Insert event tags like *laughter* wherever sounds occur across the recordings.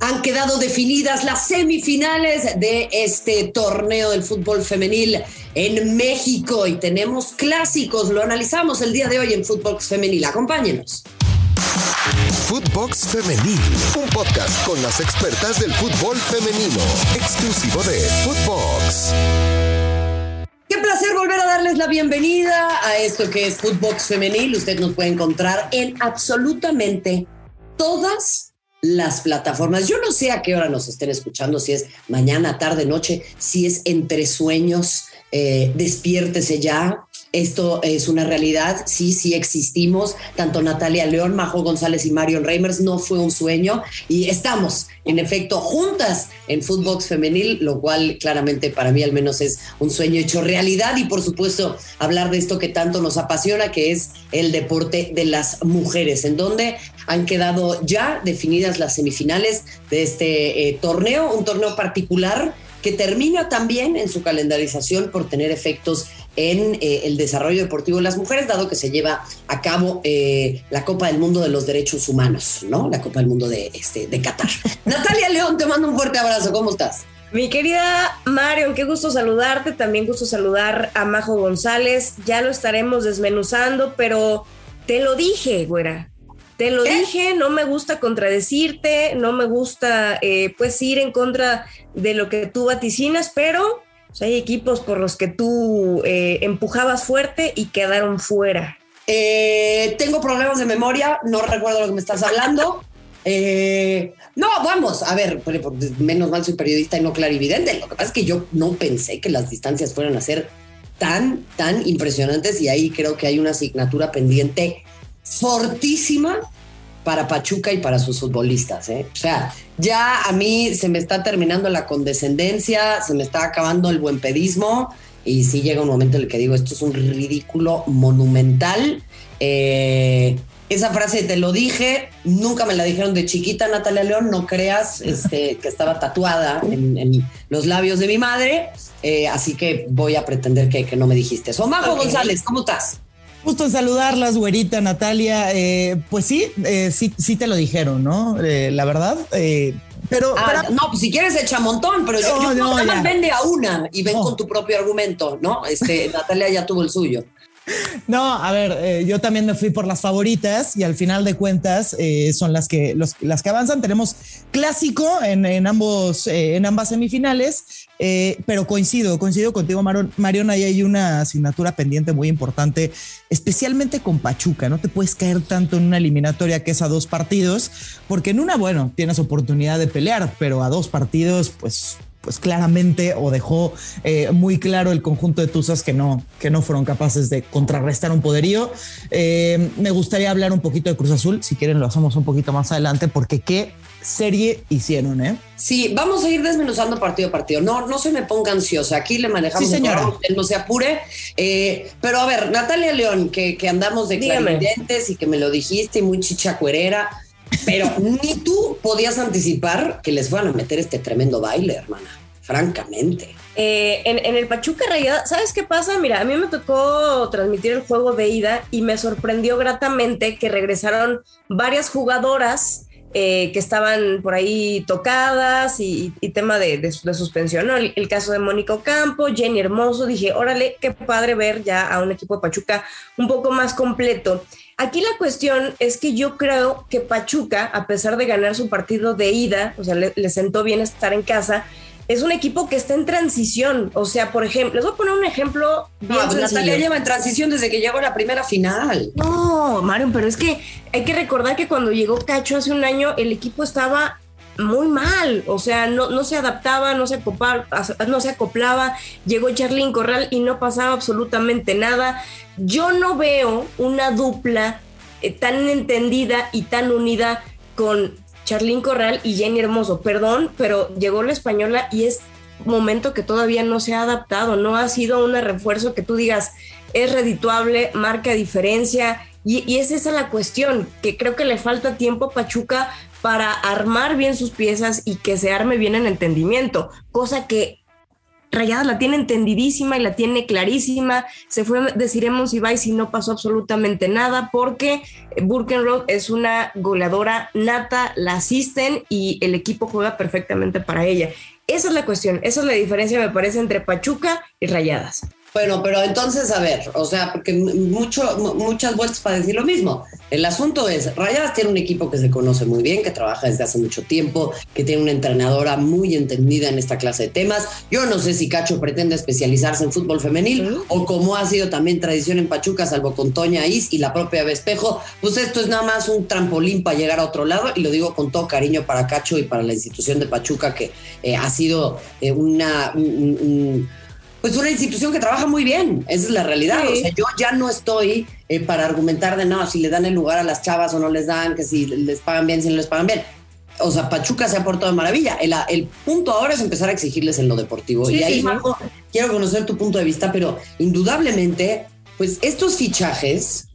Han quedado definidas las semifinales de este torneo del fútbol femenil en México y tenemos clásicos. Lo analizamos el día de hoy en Footbox Femenil. Acompáñenos. Footbox Femenil, un podcast con las expertas del fútbol femenino, exclusivo de Footbox. Qué placer volver a darles la bienvenida a esto que es Footbox Femenil. Usted nos puede encontrar en absolutamente todas las plataformas. Yo no sé a qué hora nos estén escuchando, si es mañana, tarde, noche, si es entre sueños, eh, despiértese ya. Esto es una realidad, sí, sí existimos. Tanto Natalia León, Majo González y Marion Reimers no fue un sueño. Y estamos, en efecto, juntas en Footbox Femenil, lo cual claramente para mí al menos es un sueño hecho realidad. Y por supuesto hablar de esto que tanto nos apasiona, que es el deporte de las mujeres, en donde han quedado ya definidas las semifinales de este eh, torneo, un torneo particular que termina también en su calendarización por tener efectos en eh, el desarrollo deportivo de las mujeres, dado que se lleva a cabo eh, la Copa del Mundo de los Derechos Humanos, ¿no? La Copa del Mundo de, este, de Qatar. *laughs* Natalia León, te mando un fuerte abrazo, ¿cómo estás? Mi querida Marion, qué gusto saludarte, también gusto saludar a Majo González, ya lo estaremos desmenuzando, pero te lo dije, güera, te lo dije, no me gusta contradecirte, no me gusta eh, pues ir en contra de lo que tú vaticinas, pero hay equipos por los que tú eh, empujabas fuerte y quedaron fuera. Eh, tengo problemas de memoria, no recuerdo lo que me estás hablando. no, vamos, a ver, menos mal soy periodista y no clarividente. Lo que pasa es que yo no pensé que las distancias fueran a ser tan, tan impresionantes y ahí creo que hay una asignatura pendiente fortísima para Pachuca y para sus futbolistas. ¿eh? O sea, ya a mí se me está terminando la condescendencia, se me está acabando el buen pedismo y sí llega un momento en el que digo, esto es un ridículo monumental. Eh, esa frase te lo dije, nunca me la dijeron de chiquita, Natalia León, no creas *laughs* este, que estaba tatuada en, los labios de mi madre, eh, así que voy a pretender que, que no me dijiste eso. Majo González, ¿cómo estás? Justo en saludarlas, güerita Natalia. Eh, pues sí, eh, sí, sí te lo dijeron, ¿no? Eh, la verdad. pero, ah, no, pues si quieres echa montón, pero yo, no, vende a una y ven con tu propio argumento, ¿no? Este, *laughs* Natalia ya tuvo el suyo. No, a ver, yo también me fui por las favoritas y al final de cuentas son las que, las que avanzan. Tenemos clásico en, ambos, en ambas semifinales eh, pero coincido, coincido contigo, Marion, ahí hay una asignatura pendiente muy importante, especialmente con Pachuca. No te puedes caer tanto en una eliminatoria que es a dos partidos, porque en una, bueno, tienes oportunidad de pelear, pero a dos partidos, pues pues claramente o dejó eh, muy claro el conjunto de Tuzas que no, que no fueron capaces de contrarrestar un poderío. Eh, me gustaría hablar un poquito de Cruz Azul, si quieren lo hacemos un poquito más adelante, porque qué serie hicieron, ¿eh? Sí, vamos a ir desmenuzando partido a partido. No, no se me ponga ansiosa. Aquí le manejamos. Sí, señora. no se apure. Eh, pero a ver, Natalia León, que, andamos de clarividentes y que me lo dijiste y muy chichacuerera. Pero ni tú podías anticipar que les fueran a meter este tremendo baile, hermana. Francamente. Eh, en, el Pachuca Rayada, ¿sabes qué pasa? Mira, a mí me tocó transmitir el juego de ida y me sorprendió gratamente que regresaron varias jugadoras eh, que estaban por ahí tocadas y, tema de, suspensión, El, caso de Mónico Campo, Jenny Hermoso, dije, órale, qué padre ver ya a un equipo de Pachuca un poco más completo. Aquí la cuestión es que yo creo que Pachuca, a pesar de ganar su partido de ida, o sea, le sentó bien estar en casa, es un equipo que está en transición. O sea, por ejemplo, les voy a poner un ejemplo bien no, Natalia lleva en transición desde que llegó a la primera final. No, Marion, pero es que hay que recordar que cuando llegó Cacho hace un año, el equipo estaba muy mal, o sea, no, no se adaptaba, no se, acoplaba, no se acoplaba, llegó Charlín Corral y no pasaba absolutamente nada. Yo no veo una dupla eh, tan entendida y tan unida con Charlín Corral y Jenny Hermoso. Perdón, pero llegó la española y es momento que todavía no se ha adaptado, no ha sido un refuerzo que tú digas es redituable, marca diferencia. Y, es esa la cuestión, que creo que le falta tiempo a Pachuca para armar bien sus piezas y que se arme bien en entendimiento, cosa que Rayadas la tiene entendidísima y la tiene clarísima. Se fue deciremos y y no pasó absolutamente nada porque Burkenroth es una goleadora nata, la asisten y el equipo juega perfectamente para ella. Esa es la cuestión, esa es la diferencia, me parece, entre Pachuca y Rayadas. Bueno, pero entonces, a ver, o sea, porque mucho, muchas vueltas para decir lo mismo. El asunto es, Rayadas tiene un equipo que se conoce muy bien, que trabaja desde hace mucho tiempo, que tiene una entrenadora muy entendida en esta clase de temas. Yo no sé si Cacho pretende especializarse en fútbol femenil o como ha sido también tradición en Pachuca, salvo con Toña Is y la propia Vespejo, pues esto es nada más un trampolín para llegar a otro lado y lo digo con todo cariño para Cacho y para la institución de Pachuca, que eh, ha sido eh, una pues una institución que trabaja muy bien, esa es la realidad. O sea, yo ya no estoy eh, para argumentar de no, si le dan el lugar a las chavas o no les dan, que si les pagan bien, si no les pagan bien. O sea, Pachuca se ha portado de maravilla. El, el punto ahora es empezar a exigirles en lo deportivo. y ahí, Marco, quiero conocer tu punto de vista, pero indudablemente, pues estos fichajes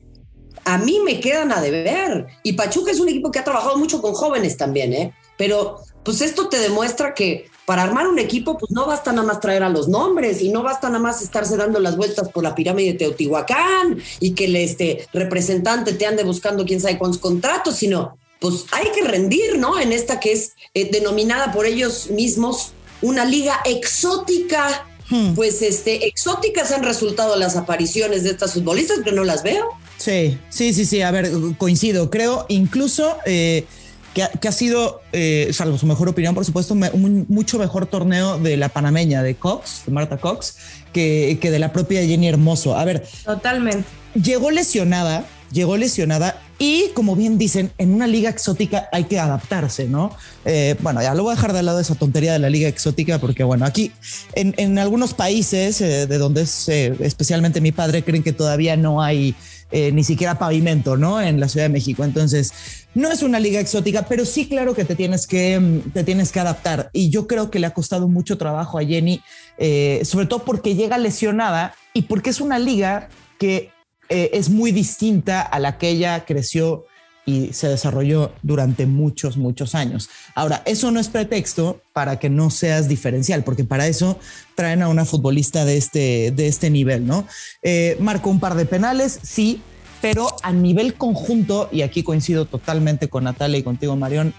a mí me quedan a deber. Y Pachuca es un equipo que ha trabajado mucho con jóvenes también, ¿eh? Pero pues esto te demuestra que para armar un equipo, pues no basta nada más traer a los nombres y no basta nada más estarse dando las vueltas por la pirámide de Teotihuacán y que el este, representante te ande buscando quién sabe cuántos contratos, sino pues hay que rendir, ¿no? En esta que es eh, denominada por ellos mismos una liga exótica. Hmm. Pues este, exóticas han resultado las apariciones de estas futbolistas, pero no las veo. Sí, sí, sí, sí. A ver, coincido. Creo incluso eh, que ha, sido, eh, salvo su mejor opinión, por supuesto, un mucho mejor torneo de la panameña de Cox, de Marta Cox, que, que de la propia Jenny Hermoso. A ver. Totalmente. Llegó lesionada, llegó lesionada y como bien dicen, en una liga exótica hay que adaptarse, ¿no? Eh, bueno, ya lo voy a dejar de lado esa tontería de la liga exótica porque, bueno, aquí en, en algunos países eh, de donde es especialmente mi padre creen que todavía no hay ni siquiera pavimento, ¿no? En la Ciudad de México. Entonces, no es una liga exótica, pero sí claro que te tienes que, mm, te tienes que adaptar. Y yo creo que le ha costado mucho trabajo a Jenny, eh, sobre todo porque llega lesionada y porque es una liga que eh, es muy distinta a la que ella creció y se desarrolló durante muchos, muchos años. Ahora, eso no es pretexto para que no seas diferencial, porque para eso traen a una futbolista de este, de este nivel, ¿no? Eh, marcó un par de penales, sí, pero a nivel conjunto, y aquí coincido totalmente con Natalia y contigo, Marión,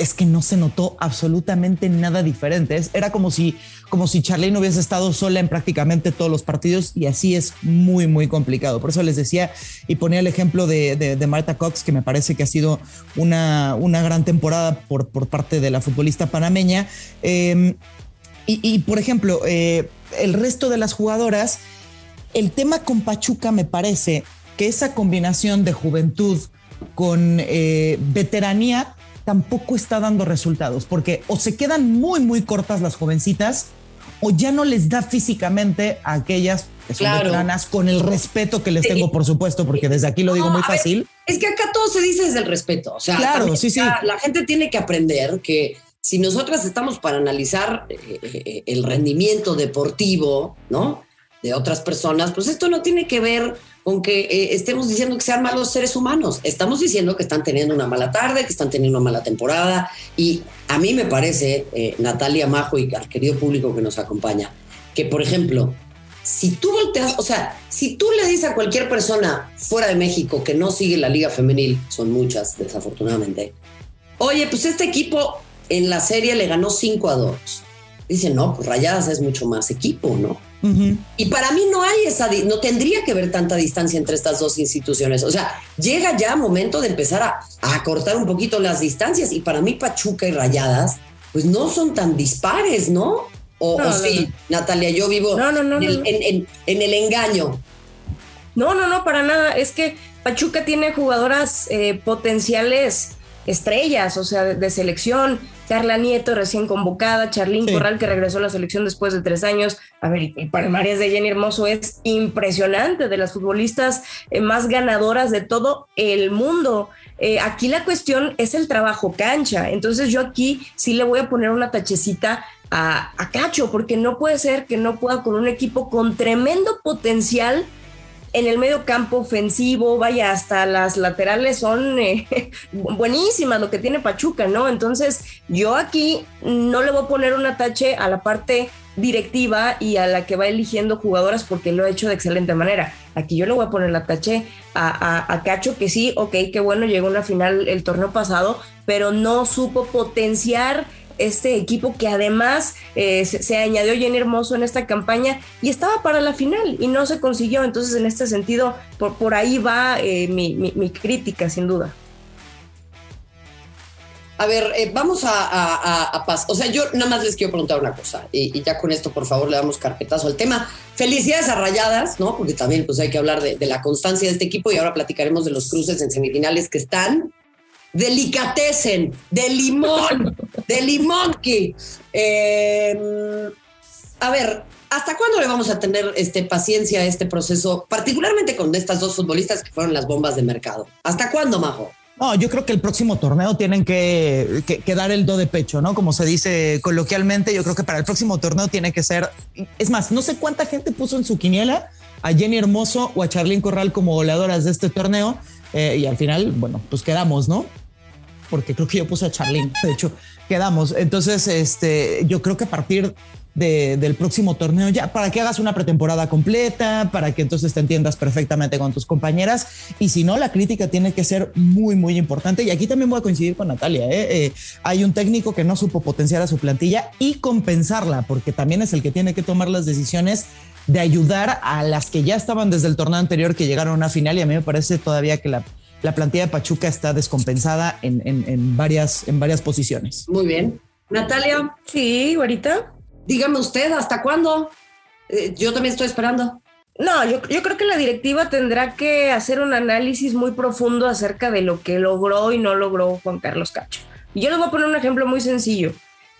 es que no se notó absolutamente nada diferente. Era como si, como si Charlene hubiese estado sola en prácticamente todos los partidos y así es muy, muy complicado. Por eso les decía y ponía el ejemplo de, de, Marta Cox, que me parece que ha sido una, una gran temporada por, por parte de la futbolista panameña. Em, y, por ejemplo, eh, el resto de las jugadoras, el tema con Pachuca me parece que esa combinación de juventud con eh, veteranía tampoco está dando resultados, porque o se quedan muy, muy cortas las jovencitas, o ya no les da físicamente a aquellas que son veteranas con el respeto que les tengo, por supuesto, porque desde aquí lo digo muy fácil. es que acá todo se dice desde el respeto. O sea, claro, sí, sí. La, gente tiene que aprender que si nosotras estamos para analizar eh, eh, el rendimiento deportivo, ¿no? De otras personas, pues esto no tiene que ver con que eh, estemos diciendo que sean malos seres humanos. Estamos diciendo que están teniendo una mala tarde, que están teniendo una mala temporada. Y a mí me parece, eh, Natalia Majo y al querido público que nos acompaña, que por ejemplo, si tú volteas, o sea, si tú le dices a cualquier persona fuera de México que no sigue la liga femenil, son muchas desafortunadamente, oye, pues este equipo en la serie le ganó 5 a 2. Dice, no, pues Rayadas es mucho más equipo, ¿no? Y para mí no hay esa, no tendría que haber tanta distancia entre estas dos instituciones. O sea, llega ya momento de empezar a, a cortar un poquito las distancias. Y para mí Pachuca y Rayadas, pues no son tan dispares, ¿no? O, sí, Natalia, yo vivo en, el, en, el engaño. No, no, no, para nada. Es que Pachuca tiene jugadoras eh, potenciales estrellas, o sea, de, selección. Carla Nieto, recién convocada, Charlín Corral, que regresó a la selección después de tres años. A ver, el palmarés de Jenny Hermoso es impresionante, de las futbolistas eh, más ganadoras de todo el mundo. Eh, aquí la cuestión es el trabajo cancha. Entonces yo aquí sí le voy a poner una tachecita a, a Cacho, porque no puede ser que no pueda con un equipo con tremendo potencial en el medio campo ofensivo, vaya, hasta las laterales son eh, *laughs* buenísimas lo que tiene Pachuca, ¿no? Entonces, yo aquí no le voy a poner un atache a la parte directiva y a la que va eligiendo jugadoras porque lo ha hecho de excelente manera. Aquí yo le voy a poner la tache a, a, Cacho, que sí, ok, qué bueno, llegó a una final el torneo pasado, pero no supo potenciar este equipo que además eh, se, añadió Jenny Hermoso en esta campaña y estaba para la final y no se consiguió. Entonces, en este sentido, por, por ahí va eh, mi, mi crítica, sin duda. A ver, eh, vamos a, paz. O sea, yo nada más les quiero preguntar una cosa y, ya con esto, por favor, le damos carpetazo al tema. Felicidades a Rayadas, ¿no? Porque también pues hay que hablar de, la constancia de este equipo y ahora platicaremos de los cruces en semifinales que están delicatecen, de limón, de limón que... Em, a ver, ¿hasta cuándo le vamos a tener este, paciencia a este proceso, particularmente con estas dos futbolistas que fueron las bombas de mercado? ¿Hasta cuándo, Majo? No, yo creo que el próximo torneo tienen que, dar el do de pecho, ¿no? Como se dice coloquialmente, yo creo que para el próximo torneo tiene que ser, es más, no sé cuánta gente puso en su quiniela a Jenny Hermoso o a Charlene Corral como goleadoras de este torneo eh, y al final, bueno, pues quedamos, ¿no? Porque creo que yo puse a Charlene, de hecho, quedamos. Entonces, este, yo creo que a partir del próximo torneo, ya para que hagas una pretemporada completa, para que entonces te entiendas perfectamente con tus compañeras. Y si no, la crítica tiene que ser muy, muy importante. Y aquí también voy a coincidir con Natalia. ¿eh? Eh, hay un técnico que no supo potenciar a su plantilla y compensarla, porque también es el que tiene que tomar las decisiones de ayudar a las que ya estaban desde el torneo anterior que llegaron a una final. Y a mí me parece todavía que la, la plantilla de Pachuca está descompensada en, en, varias, en varias posiciones. Muy bien. Natalia. Sí, ahorita. Dígame usted, ¿hasta cuándo? Eh, yo también estoy esperando. No, yo, creo que la directiva tendrá que hacer un análisis muy profundo acerca de lo que logró y no logró Juan Carlos Cacho. Y yo les voy a poner un ejemplo muy sencillo.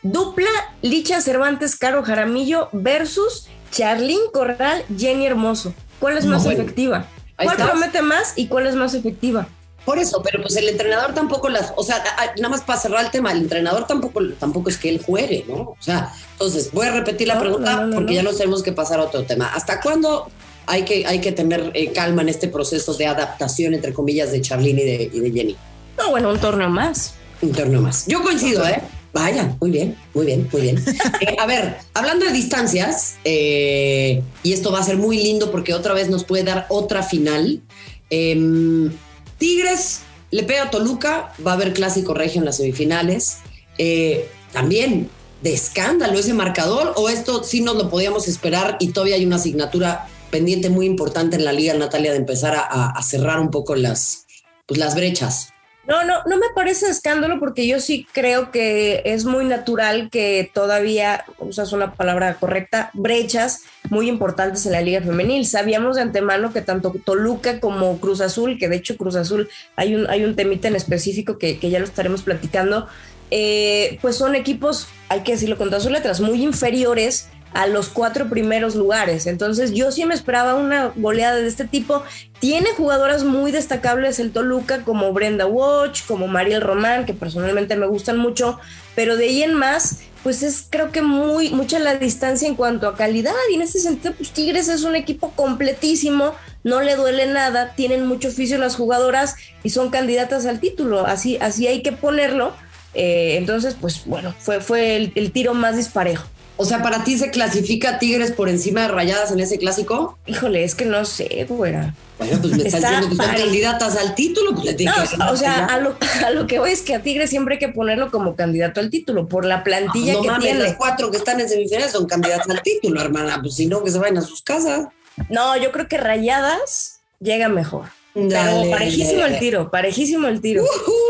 Dupla Licha Cervantes Caro Jaramillo versus Charlín Corral Jenny Hermoso. ¿Cuál es más efectiva? ¿Cuál promete más y cuál es más efectiva? Por eso, pero pues el entrenador tampoco las, o sea, nada más para cerrar el tema, el entrenador tampoco, tampoco es que él juegue, ¿no? O sea, entonces voy a repetir la pregunta porque ya nos tenemos que pasar a otro tema. ¿Hasta cuándo hay que, hay que tener eh, calma en este proceso de adaptación, entre comillas, de Charlene y de, Jenny? No, bueno, un torneo más. Un torneo más. Yo coincido, ¿eh? Vaya, muy bien, muy bien, muy bien. *laughs* Eh, a ver, hablando de distancias, eh, y esto va a ser muy lindo porque otra vez nos puede dar otra final. Eh, Tigres le pega a Toluca, va a haber clásico regio en las semifinales. Eh, también de escándalo ese marcador, o esto sí nos lo podíamos esperar y todavía hay una asignatura pendiente muy importante en la liga, Natalia, de empezar a, cerrar un poco las, pues, las brechas. No, no, no me parece escándalo porque yo sí creo que es muy natural que todavía, usas una palabra correcta, brechas muy importantes en la Liga Femenil. Sabíamos de antemano que tanto Toluca como Cruz Azul, que de hecho Cruz Azul hay un, hay un temita en específico que, ya lo estaremos platicando, eh, pues son equipos, hay que decirlo con todas sus letras, muy inferiores a los cuatro primeros lugares. Entonces yo sí me esperaba una goleada de este tipo. Tiene jugadoras muy destacables el Toluca como Brenda Watch, como Mariel Román, que personalmente me gustan mucho, pero de ahí en más, pues es creo que muy mucha la distancia en cuanto a calidad y en este sentido pues Tigres es un equipo completísimo, no le duele nada, tienen mucho oficio las jugadoras y son candidatas al título, así así hay que ponerlo. Eh, entonces, pues bueno, fue, fue el tiro más disparejo. O sea, ¿para ti se clasifica Tigres por encima de Rayadas en ese clásico? Híjole, es que no sé, güera. Bueno, pues me estás diciendo que son candidatas al título. Pues no, o sea, a lo, a lo, que voy es que a Tigres siempre hay que ponerlo como candidato al título por la plantilla no, que mames, tiene. Las cuatro que están en semifinales son candidatas al título, hermana. Pues si no, que se vayan a sus casas. No, yo creo que Rayadas llega mejor. Pero parejísimo el tiro, parejísimo el tiro.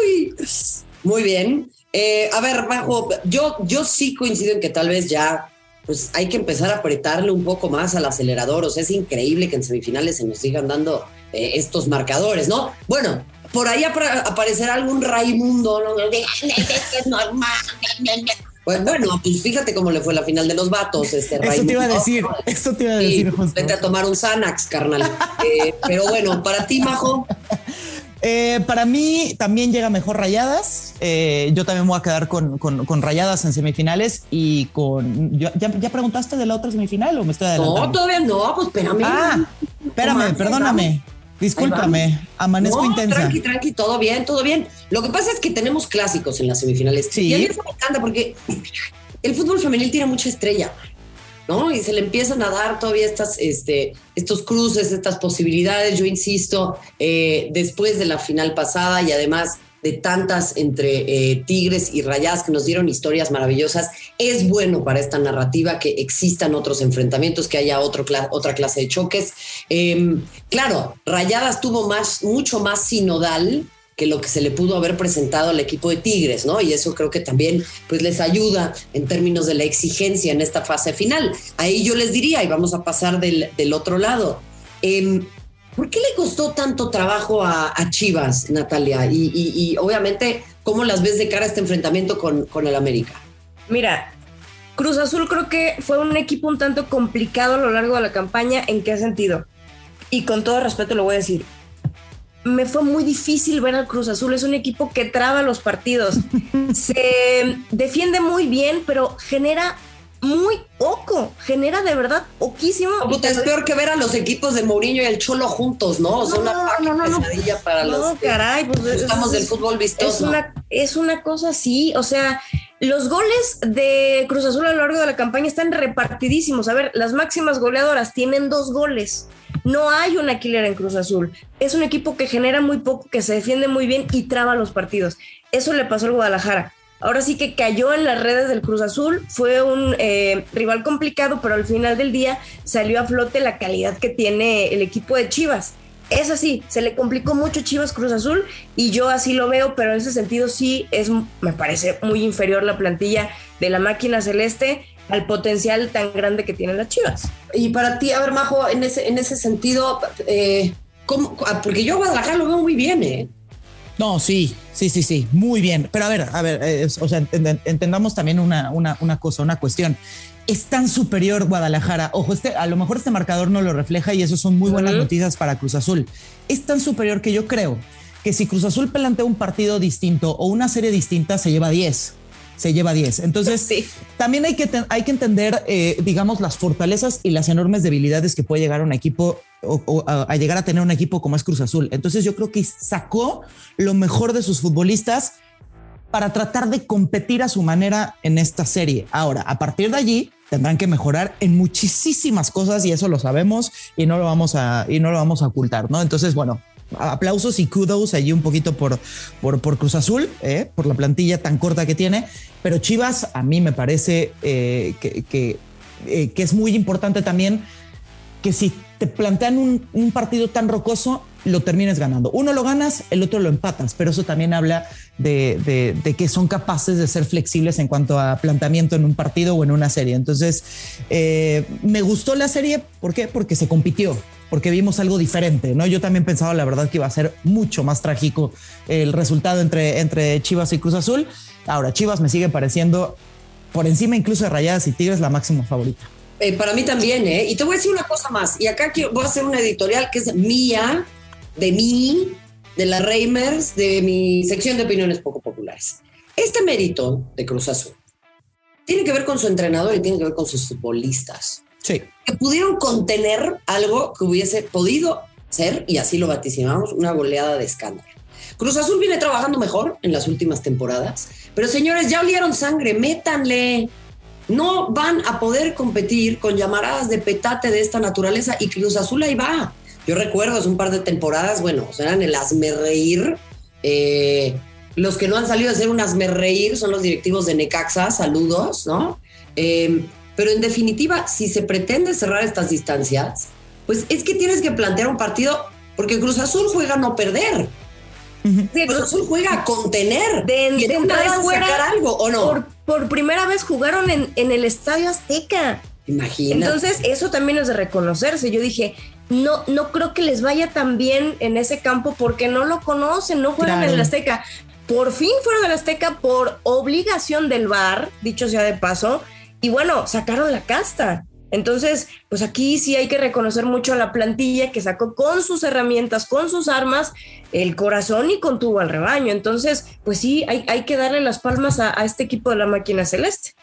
Uy, muy bien. Eh, a ver, Bajo, yo, yo sí coincido en que tal vez ya pues hay que empezar a apretarle un poco más al acelerador. O sea, es increíble que en semifinales se nos sigan dando eh, estos marcadores, ¿no? Bueno, por ahí aparecerá algún Raimundo, ¿no? Pues bueno, pues fíjate cómo le fue la final de los vatos, este Eso te iba a decir, eso te iba a decir, Vete a tomar un Xanax, carnal. Eh, pero bueno, para ti, Majo. Eh, para mí también llega mejor Rayadas. Eh, yo también voy a quedar con, con, Rayadas en semifinales y con. ¿ya, ¿Ya, preguntaste de la otra semifinal o me estoy adelantando? No, todavía no, pues espérame. Ah, espérame, perdóname. Discúlpame, amanezco intensa. Tranqui, tranqui, todo bien, todo bien. Lo que pasa es que tenemos clásicos en las semifinales. Sí. Y a mí eso me encanta porque el fútbol femenil tiene mucha estrella. ¿No? Y se le empiezan a dar todavía estas, este, estos cruces, estas posibilidades. Yo insisto, eh, después de la final pasada y además de tantas entre eh, Tigres y Rayas que nos dieron historias maravillosas, es bueno para esta narrativa que existan otros enfrentamientos, que haya otro otra clase de choques. Em, claro, Rayadas tuvo más, mucho más sinodal que lo que se le pudo haber presentado al equipo de Tigres, ¿no? Y eso creo que también pues les ayuda en términos de la exigencia en esta fase final. Ahí yo les diría, y vamos a pasar del, otro lado, eh, ¿Por qué le costó tanto trabajo a, Chivas, Natalia? Y, obviamente, ¿cómo las ves de cara a este enfrentamiento con, con el América? Mira, Cruz Azul creo que fue un equipo un tanto complicado a lo largo de la campaña. ¿En qué sentido? Y con todo respeto lo voy a decir. Me fue muy difícil ver al Cruz Azul. Es un equipo que traba los partidos. *laughs* Se defiende muy bien, pero genera muy poco, genera de verdad poquísimo. es peor que ver a los equipos de Mourinho y el Cholo juntos, ¿no? O sea, una no, no, pesadilla para los no, caray, pues estamos del fútbol vistoso. Es una, es una cosa así, o sea, los goles de Cruz Azul a lo largo de la campaña están repartidísimos. A ver, las máximas goleadoras tienen dos goles. No hay una killer en Cruz Azul. Es un equipo que genera muy poco, que se defiende muy bien y traba los partidos. Eso le pasó al Guadalajara ahora sí que cayó en las redes del Cruz Azul. Fue un eh, rival complicado, pero al final del día salió a flote la calidad que tiene el equipo de Chivas. Es así, se le complicó mucho Chivas Cruz Azul y yo así lo veo, pero en ese sentido sí es, me parece muy inferior la plantilla de la máquina celeste al potencial tan grande que tienen las Chivas. Y para ti, a ver, Majo, en ese, en ese sentido, eh, ¿cómo? Ah, porque yo a Guadalajara lo veo muy bien, ¿eh? No, sí, sí, sí, sí, muy bien. Pero a ver, a ver, eh, o sea, entendamos también una, una, una cosa, una cuestión es tan superior Guadalajara. Ojo, este, a lo mejor este marcador no lo refleja y eso son muy buenas noticias para Cruz Azul. Es tan superior que yo creo que si Cruz Azul plantea un partido distinto o una serie distinta, se lleva 10 se lleva 10. Entonces, también hay que, hay que entender, eh, digamos, las fortalezas y las enormes debilidades que puede llegar a un equipo o, a, llegar a tener un equipo como es Cruz Azul. Entonces, yo creo que sacó lo mejor de sus futbolistas para tratar de competir a su manera en esta serie. Ahora, a partir de allí, tendrán que mejorar en muchísimas cosas y eso lo sabemos y no lo vamos a, y no lo vamos a ocultar, ¿no? Entonces, bueno, aplausos y kudos allí un poquito por, por, Cruz Azul, ¿eh? por la plantilla tan corta que tiene. Pero Chivas a mí me parece eh, que, eh, que, es muy importante también que si te plantean un, partido tan rocoso, lo termines ganando. Uno lo ganas, el otro lo empatas, pero eso también habla de, de, que son capaces de ser flexibles en cuanto a planteamiento en un partido o en una serie. Entonces, me gustó la serie, ¿por qué? Porque se compitió, porque vimos algo diferente, ¿no? Yo también pensaba, la verdad, que iba a ser mucho más trágico el resultado entre, entre Chivas y Cruz Azul. Ahora, Chivas me sigue pareciendo por encima incluso de Rayadas y Tigres la máxima favorita. Eh, para mí también, ¿eh? Y te voy a decir una cosa más. Y acá voy a hacer una editorial que es mía, de mí, de la Reimers, de mi sección de opiniones poco populares. Este mérito de Cruz Azul tiene que ver con su entrenador y tiene que ver con sus futbolistas. Sí. Que pudieron contener algo que hubiese podido ser, y así lo vaticinamos, una goleada de escándalo. Cruz Azul viene trabajando mejor en las últimas temporadas, pero señores, ya olieron sangre, métanle. No van a poder competir con llamaradas de petate de esta naturaleza y Cruz Azul ahí va. Yo recuerdo hace un par de temporadas, bueno, eran el asme reír. Eh, los que no han salido a ser un reír son los directivos de Necaxa, saludos, ¿no? Eh, pero en definitiva, si se pretende cerrar estas distancias, pues es que tienes que plantear un partido, porque Cruz Azul juega a no perder. Cruz Azul juega a contener de, y una vez sacar algo, ¿o no? Por, primera vez jugaron en, en el Estadio Azteca. Imagínate. Entonces, eso también es de reconocerse. Yo dije, no, no creo que les vaya tan bien en ese campo porque no lo conocen, no juegan en el Azteca. Por fin fueron al Azteca por obligación del VAR, dicho sea de paso, y bueno, sacaron la casta. Entonces, pues aquí sí hay que reconocer mucho a la plantilla que sacó con sus herramientas, con sus armas, el corazón y contuvo al rebaño. Entonces, pues sí, hay, hay que darle las palmas a, este equipo de la máquina celeste.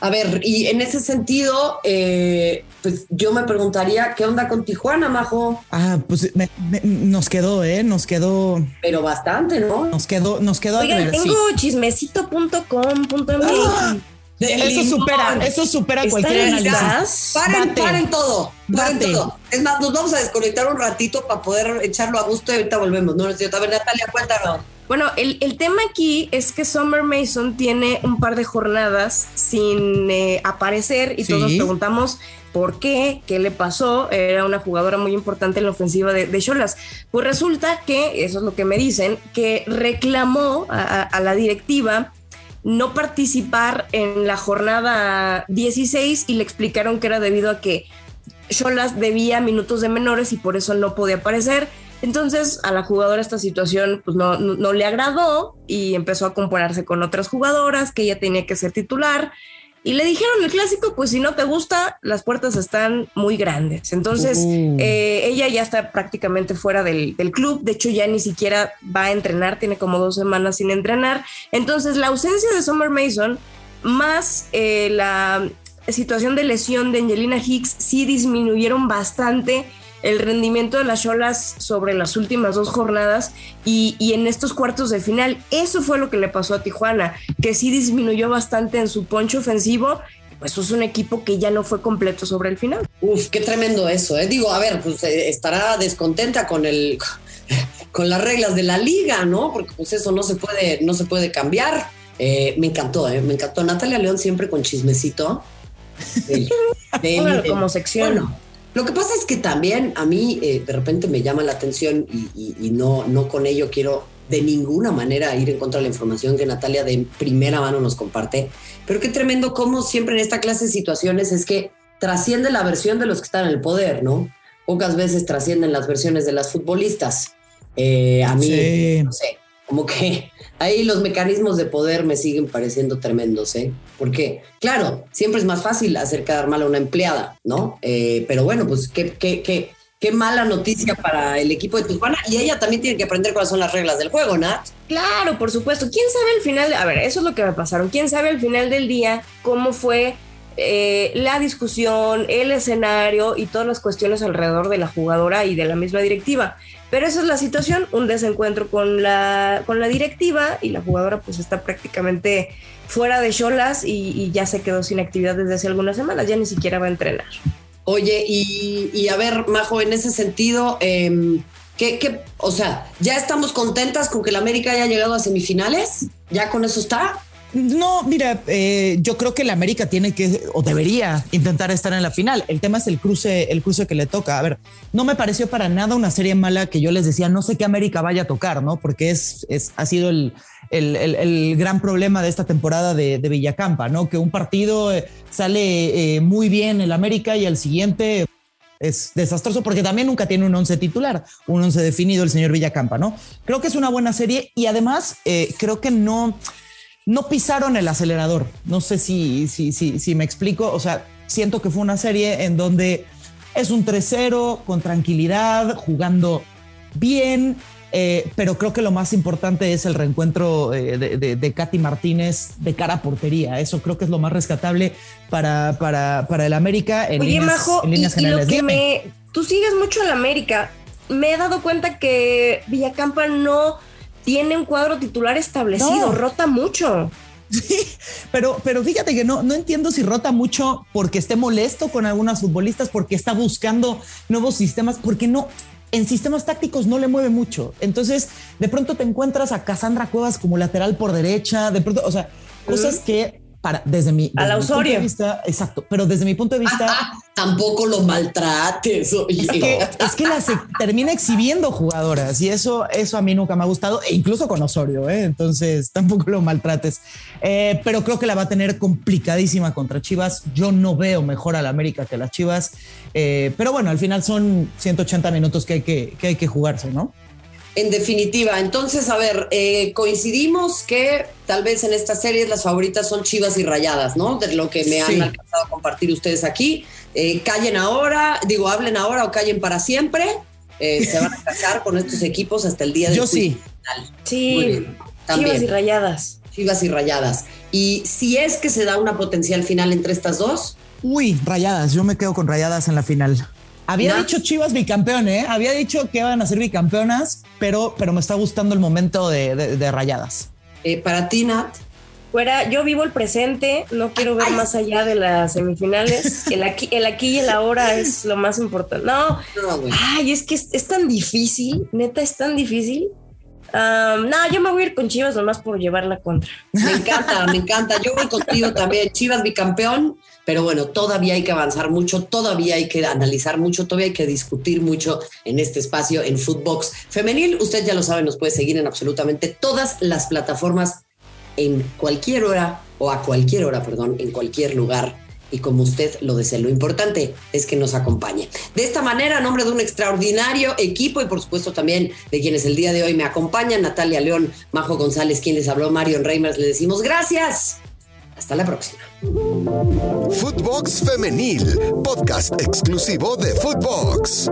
A ver, y en ese sentido, eh, pues yo me preguntaría, ¿qué onda con Tijuana, Majo? Ah, pues nos quedó, ¿eh? Nos quedó. Pero bastante, ¿no? Nos quedó, nos quedó. Oigan, tengo chismecito.com.mx. eso supera, eso supera cualquier análisis. Paren, paren todo, paren todo. Es más, nos vamos a desconectar un ratito para poder echarlo a gusto y ahorita volvemos. No, no es cierto. A ver, Natalia, cuéntanos. Bueno, el, el, tema aquí es que Summer Mason tiene un par de jornadas sin eh, aparecer y todos nos preguntamos por qué, qué le pasó. Era una jugadora muy importante en la ofensiva de Cholas. Pues resulta que, eso es lo que me dicen, que reclamó a, a la directiva no participar en la jornada 16 y le explicaron que era debido a que Cholas debía minutos de menores y por eso no podía aparecer entonces a la jugadora esta situación pues no, no, le agradó y empezó a compararse con otras jugadoras que ella tenía que ser titular. Y le dijeron el clásico, pues si no te gusta, las puertas están muy grandes. Entonces uh. eh, ella ya está prácticamente fuera del, del, club. De hecho, ya ni siquiera va a entrenar, tiene como dos semanas sin entrenar. Entonces la ausencia de Summer Mason más eh, la situación de lesión de Angelina Hicks sí disminuyeron bastante el rendimiento de las Cholas sobre las últimas dos jornadas y, en estos cuartos de final. Eso fue lo que le pasó a Tijuana, que sí disminuyó bastante en su poncho ofensivo. Pues es un equipo que ya no fue completo sobre el final. Uf, qué tremendo eso, ¿eh? Digo, a ver, pues eh, estará descontenta con el *laughs* con las reglas de la liga, ¿no? Porque pues eso no se puede, no se puede cambiar. Eh, me encantó, ¿eh? Me encantó. Natalia León siempre con chismecito. *laughs* como sección. Lo que pasa es que también a mí eh, de repente me llama la atención y, no, no con ello quiero de ninguna manera ir en contra de la información que Natalia de primera mano nos comparte, pero qué tremendo cómo siempre en esta clase de situaciones es que trasciende la versión de los que están en el poder, ¿no? Pocas veces trascienden las versiones de las futbolistas. Eh, a mí, no sé, como que ahí los mecanismos de poder me siguen pareciendo tremendos, ¿eh? Porque, claro, siempre es más fácil hacer quedar mal a una empleada, ¿no? Eh, pero bueno, pues qué, qué, qué, qué mala noticia para el equipo de Tijuana y ella también tiene que aprender cuáles son las reglas del juego, ¿no? Claro, por supuesto. ¿Quién sabe al final? A ver, eso es lo que me pasaron. ¿Quién sabe al final del día cómo fue eh, la discusión, el escenario y todas las cuestiones alrededor de la jugadora y de la misma directiva. Pero esa es la situación, un desencuentro con la, con la directiva y la jugadora pues está prácticamente fuera de Cholas y, ya se quedó sin actividad desde hace algunas semanas, ya ni siquiera va a entrenar. Oye, y, a ver, Majo, en ese sentido, eh, ¿qué, o sea, ¿ya estamos contentas con que la América haya llegado a semifinales? ¿Ya con eso está? No, mira, eh, yo creo que la América tiene que o debería intentar estar en la final. El tema es el cruce, el cruce que le toca. A ver, no me pareció para nada una serie mala que yo les decía, no sé qué América vaya a tocar, ¿no? Porque es, ha sido el, el, gran problema de esta temporada de, Villacampa, ¿no? Que un partido eh, sale eh, muy bien el América y al siguiente es desastroso porque también nunca tiene un once titular, un once definido el señor Villacampa, ¿no? Creo que es una buena serie y además creo que no no pisaron el acelerador. No sé si, si, si, si me explico. O sea, siento que fue una serie en donde es un 3-0 con tranquilidad, jugando bien, eh, pero creo que lo más importante es el reencuentro eh, de, Katy Martínez de cara a portería. Eso creo que es lo más rescatable para, para, para el América en Oye, Majo, y, lo que me, tú sigues mucho al América. Me he dado cuenta que Villacampa no tiene un cuadro titular establecido, rota mucho. Sí, pero, pero fíjate que no, no entiendo si rota mucho porque esté molesto con algunas futbolistas, porque está buscando nuevos sistemas, porque no, en sistemas tácticos no le mueve mucho. Entonces, de pronto te encuentras a Cassandra Cuevas como lateral por derecha, de pronto, o sea, cosas que para, desde mi, punto de vista, exacto, pero desde mi punto de vista. tampoco lo maltrates. Es que, es que la se termina exhibiendo jugadoras y eso, eso a mí nunca me ha gustado, e incluso con Osorio, ¿eh? entonces tampoco lo maltrates. Eh, pero creo que la va a tener complicadísima contra Chivas. Yo no veo mejor a la América que las Chivas, eh, pero bueno, al final son 180 minutos que hay que, que, hay que jugarse, ¿no? En definitiva, entonces, a ver, eh, coincidimos que tal vez en esta serie las favoritas son Chivas y Rayadas, ¿no? De lo que me han alcanzado a compartir ustedes aquí. Eh, callen ahora, digo, hablen ahora o callen para siempre. Eh, se van a *laughs* casar con estos equipos hasta el día de Yo sí. Sí, Chivas y Rayadas. Chivas y Rayadas. Y si es que se da una potencial final entre estas dos. Uy, Rayadas, yo me quedo con Rayadas en la final. Había dicho Chivas bicampeón, ¿eh? Había dicho que iban a ser bicampeonas, pero, pero me está gustando el momento de, Rayadas. Eh, para ti, Nat. fuera, yo vivo el presente, no quiero ver más allá de las semifinales. *laughs* El aquí, el aquí y el ahora es lo más importante. No, ay, es que es, tan difícil, neta, es tan difícil. no, yo me voy a ir con Chivas nomás por llevar la contra. Me encanta, me encanta. Yo voy contigo también. Chivas bicampeón, pero bueno, todavía hay que avanzar mucho, todavía hay que analizar mucho, todavía hay que discutir mucho en este espacio en Footbox Femenil. Usted ya lo sabe, nos puede seguir en absolutamente todas las plataformas en cualquier hora o a cualquier hora, perdón, en cualquier lugar y como usted lo desee. Lo importante es que nos acompañe. De esta manera, a nombre de un extraordinario equipo y por supuesto también de quienes el día de hoy me acompañan, Natalia León, Majo González, quien les habló, Marion Reimers, le decimos gracias. Hasta la próxima. Footbox Femenil, podcast exclusivo de Footbox.